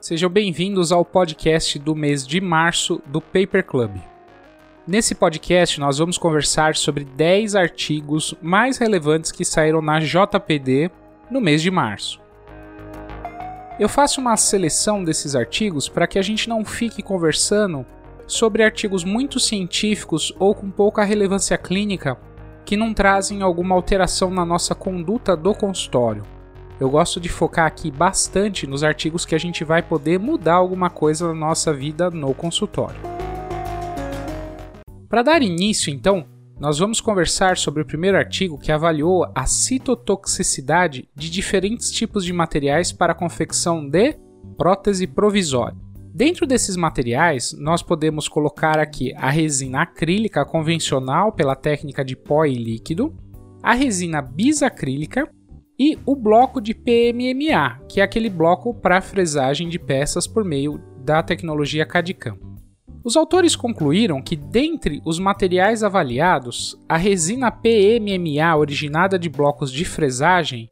Sejam bem-vindos ao podcast do mês de março do Paper Club. Nesse podcast, nós vamos conversar sobre 10 artigos mais relevantes que saíram na JPD no mês de março. Eu faço uma seleção desses artigos para que a gente não fique conversando sobre artigos muito científicos ou com pouca relevância clínica que não trazem alguma alteração na nossa conduta do consultório. Eu gosto de focar aqui bastante nos artigos que a gente vai poder mudar alguma coisa na nossa vida no consultório. Para dar início, então, nós vamos conversar sobre o primeiro artigo que avaliou a citotoxicidade de diferentes tipos de materiais para a confecção de prótese provisória. Dentro desses materiais, nós podemos colocar aqui a resina acrílica convencional pela técnica de pó e líquido, a resina bisacrílica e o bloco de PMMA, que é aquele bloco para fresagem de peças por meio da tecnologia CAD-CAM. Os autores concluíram que, dentre os materiais avaliados, a resina PMMA originada de blocos de fresagem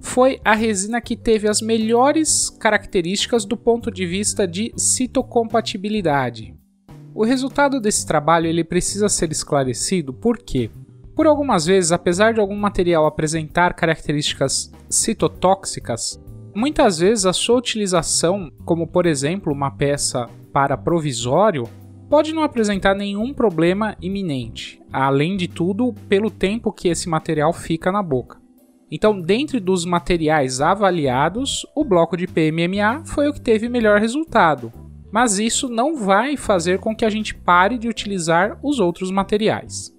foi a resina que teve as melhores características do ponto de vista de citocompatibilidade. O resultado desse trabalho ele precisa ser esclarecido porque, por algumas vezes, apesar de algum material apresentar características citotóxicas, muitas vezes a sua utilização, como por exemplo uma peça para provisório pode não apresentar nenhum problema iminente, além de tudo, pelo tempo que esse material fica na boca. Então, dentre dos materiais avaliados, o bloco de PMMA foi o que teve melhor resultado, mas isso não vai fazer com que a gente pare de utilizar os outros materiais.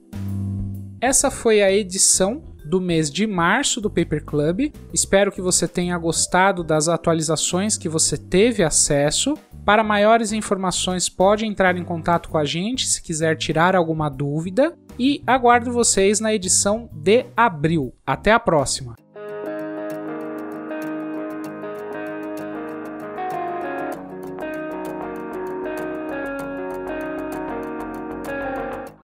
Essa foi a edição do mês de março do Paper Club. Espero que você tenha gostado das atualizações que você teve acesso para maiores informações, pode entrar em contato com a gente se quiser tirar alguma dúvida. E aguardo vocês na edição de abril. Até a próxima!